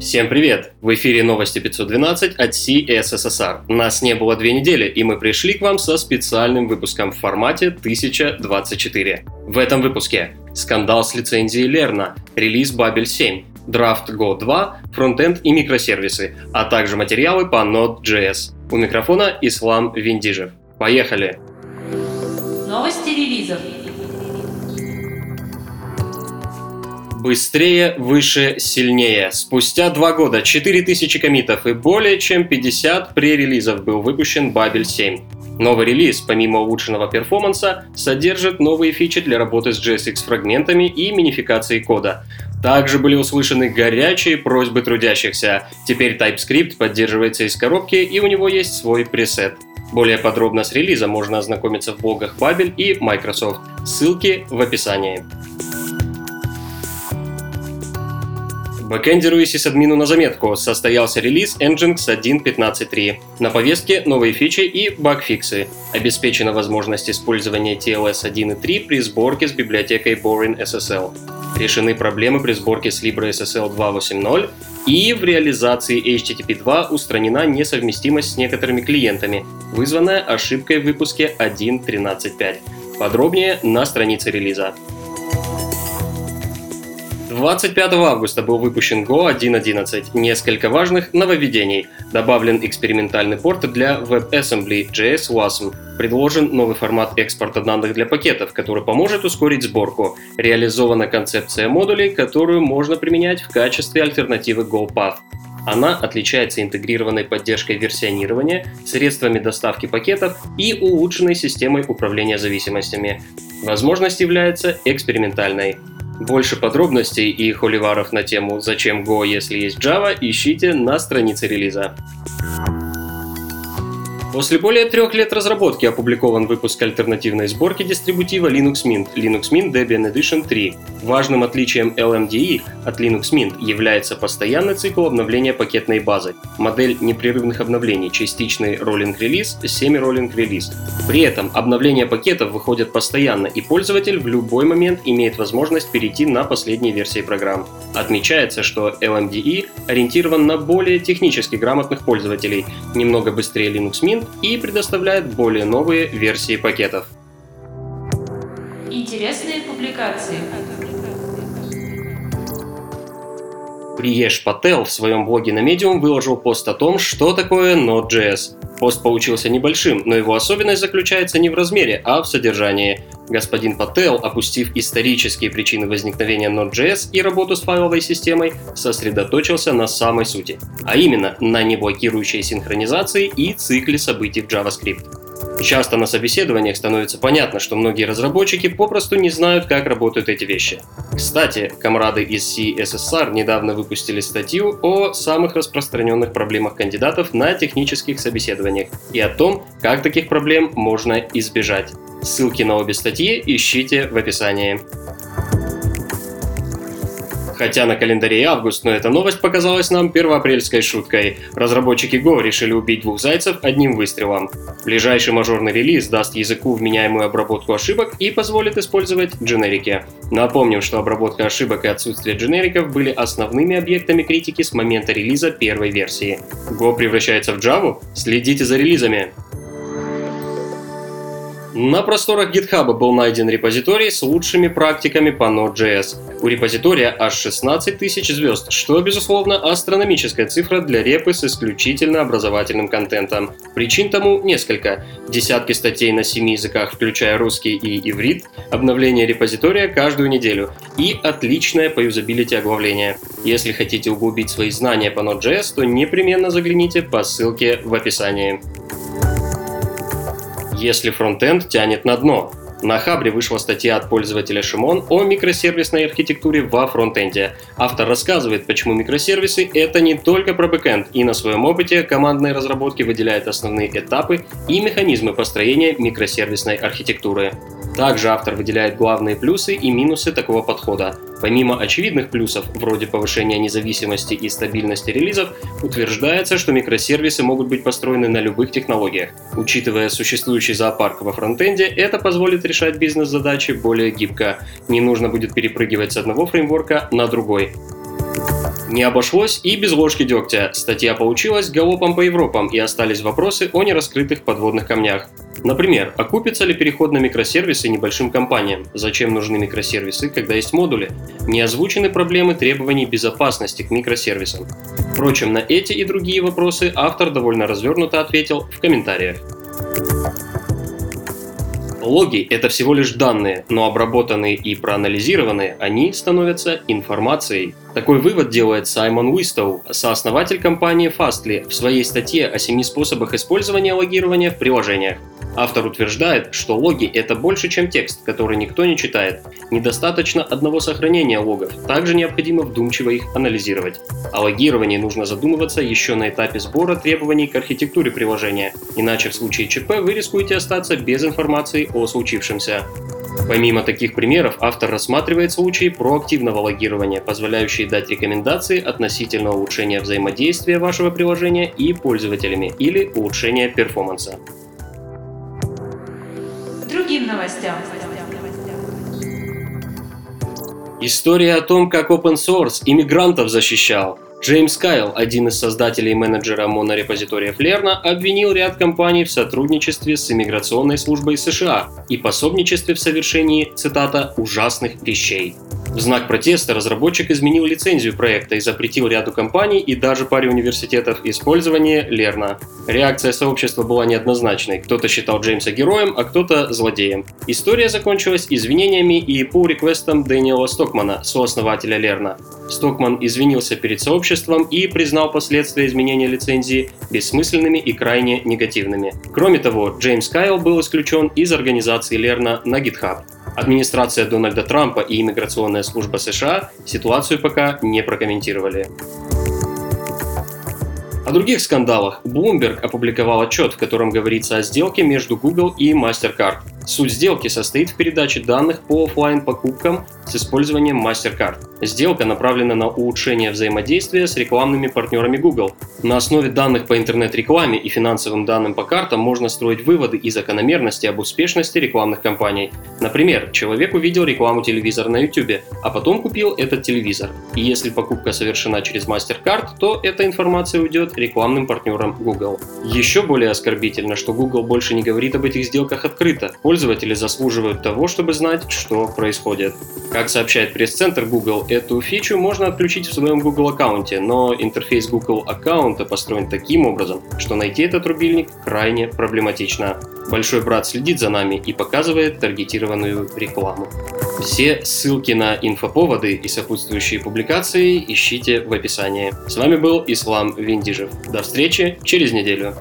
Всем привет! В эфире новости 512 от CSSR. Нас не было две недели, и мы пришли к вам со специальным выпуском в формате 1024. В этом выпуске скандал с лицензией Лерна, релиз Babel 7, драфт Go 2, фронтенд и микросервисы, а также материалы по Node.js. У микрофона Ислам Виндижев. Поехали! Новости релизов. Быстрее, выше, сильнее. Спустя два года, 4000 комитов и более чем 50 пререлизов был выпущен Babel 7. Новый релиз, помимо улучшенного перформанса, содержит новые фичи для работы с JSX фрагментами и минификацией кода. Также были услышаны горячие просьбы трудящихся. Теперь TypeScript поддерживается из коробки и у него есть свой пресет. Более подробно с релизом можно ознакомиться в блогах Babel и Microsoft. Ссылки в описании. Бэкэндеру и сисадмину на заметку состоялся релиз Nginx 1.15.3. На повестке новые фичи и багфиксы. Обеспечена возможность использования TLS 1.3 при сборке с библиотекой Boring SSL. Решены проблемы при сборке с LibreSSL 2.8.0 и в реализации HTTP 2 устранена несовместимость с некоторыми клиентами, вызванная ошибкой в выпуске 1.13.5. Подробнее на странице релиза. 25 августа был выпущен Go 1.11. Несколько важных нововведений. Добавлен экспериментальный порт для WebAssembly JS WASM. Предложен новый формат экспорта данных для пакетов, который поможет ускорить сборку. Реализована концепция модулей, которую можно применять в качестве альтернативы GoPath. Она отличается интегрированной поддержкой версионирования, средствами доставки пакетов и улучшенной системой управления зависимостями. Возможность является экспериментальной. Больше подробностей и холиваров на тему «Зачем Go, если есть Java» ищите на странице релиза. После более трех лет разработки опубликован выпуск альтернативной сборки дистрибутива Linux Mint Linux Mint Debian Edition 3. Важным отличием LMDE от Linux Mint является постоянный цикл обновления пакетной базы, модель непрерывных обновлений, частичный роллинг-релиз, semi-роллинг-релиз. При этом обновления пакетов выходят постоянно, и пользователь в любой момент имеет возможность перейти на последние версии программ. Отмечается, что LMDE ориентирован на более технически грамотных пользователей, немного быстрее Linux Mint и предоставляет более новые версии пакетов. Интересные публикации. Приеш Пател в своем блоге на Medium выложил пост о том, что такое Node.js. Пост получился небольшим, но его особенность заключается не в размере, а в содержании. Господин Пател, опустив исторические причины возникновения Node.js и работу с файловой системой, сосредоточился на самой сути, а именно на неблокирующей синхронизации и цикле событий в JavaScript. Часто на собеседованиях становится понятно, что многие разработчики попросту не знают, как работают эти вещи. Кстати, комрады из CSSR недавно выпустили статью о самых распространенных проблемах кандидатов на технических собеседованиях и о том, как таких проблем можно избежать. Ссылки на обе статьи ищите в описании. Хотя на календаре август, но эта новость показалась нам первоапрельской шуткой. Разработчики Go решили убить двух зайцев одним выстрелом. Ближайший мажорный релиз даст языку вменяемую обработку ошибок и позволит использовать дженерики. Напомним, что обработка ошибок и отсутствие дженериков были основными объектами критики с момента релиза первой версии. Go превращается в Java? Следите за релизами! На просторах GitHub был найден репозиторий с лучшими практиками по Node.js. У репозитория аж 16 тысяч звезд, что, безусловно, астрономическая цифра для репы с исключительно образовательным контентом. Причин тому несколько. Десятки статей на семи языках, включая русский и иврит, обновление репозитория каждую неделю и отличное по юзабилити оглавление. Если хотите углубить свои знания по Node.js, то непременно загляните по ссылке в описании если фронтенд тянет на дно. На Хабре вышла статья от пользователя Шимон о микросервисной архитектуре во фронтенде. Автор рассказывает, почему микросервисы — это не только про бэкенд, и на своем опыте командной разработки выделяет основные этапы и механизмы построения микросервисной архитектуры. Также автор выделяет главные плюсы и минусы такого подхода. Помимо очевидных плюсов, вроде повышения независимости и стабильности релизов, утверждается, что микросервисы могут быть построены на любых технологиях. Учитывая существующий зоопарк во фронтенде, это позволит решать бизнес-задачи более гибко. Не нужно будет перепрыгивать с одного фреймворка на другой. Не обошлось и без ложки дегтя. Статья получилась галопом по Европам и остались вопросы о нераскрытых подводных камнях. Например, окупится ли переход на микросервисы небольшим компаниям? Зачем нужны микросервисы, когда есть модули? Не озвучены проблемы требований безопасности к микросервисам. Впрочем, на эти и другие вопросы автор довольно развернуто ответил в комментариях. Логи – это всего лишь данные, но обработанные и проанализированные они становятся информацией. Такой вывод делает Саймон Уистоу, сооснователь компании Fastly, в своей статье о семи способах использования логирования в приложениях. Автор утверждает, что логи – это больше, чем текст, который никто не читает. Недостаточно одного сохранения логов, также необходимо вдумчиво их анализировать. О логировании нужно задумываться еще на этапе сбора требований к архитектуре приложения, иначе в случае ЧП вы рискуете остаться без информации о случившемся. Помимо таких примеров, автор рассматривает случаи проактивного логирования, позволяющие дать рекомендации относительно улучшения взаимодействия вашего приложения и пользователями или улучшения перформанса другим новостям. История о том, как open source иммигрантов защищал. Джеймс Кайл, один из создателей и менеджера монорепозиториев Лерна, обвинил ряд компаний в сотрудничестве с иммиграционной службой США и пособничестве в совершении, цитата, «ужасных вещей». В знак протеста разработчик изменил лицензию проекта и запретил ряду компаний и даже паре университетов использование Лерна. Реакция сообщества была неоднозначной. Кто-то считал Джеймса героем, а кто-то злодеем. История закончилась извинениями и pull-реквестом Дэниела Стокмана, сооснователя Лерна. Стокман извинился перед сообществом и признал последствия изменения лицензии бессмысленными и крайне негативными. Кроме того, Джеймс Кайл был исключен из организации Лерна на GitHub. Администрация Дональда Трампа и иммиграционная служба США ситуацию пока не прокомментировали. О других скандалах. Bloomberg опубликовал отчет, в котором говорится о сделке между Google и MasterCard. Суть сделки состоит в передаче данных по офлайн покупкам с использованием MasterCard. Сделка направлена на улучшение взаимодействия с рекламными партнерами Google. На основе данных по интернет-рекламе и финансовым данным по картам можно строить выводы и закономерности об успешности рекламных кампаний. Например, человек увидел рекламу телевизора на YouTube, а потом купил этот телевизор. И если покупка совершена через MasterCard, то эта информация уйдет рекламным партнерам Google. Еще более оскорбительно, что Google больше не говорит об этих сделках открыто. Пользователи заслуживают того, чтобы знать, что происходит. Как сообщает пресс-центр Google, эту фичу можно отключить в своем Google аккаунте, но интерфейс Google аккаунта построен таким образом, что найти этот рубильник крайне проблематично. Большой брат следит за нами и показывает таргетированную рекламу. Все ссылки на инфоповоды и сопутствующие публикации ищите в описании. С вами был Ислам Виндижев. До встречи через неделю.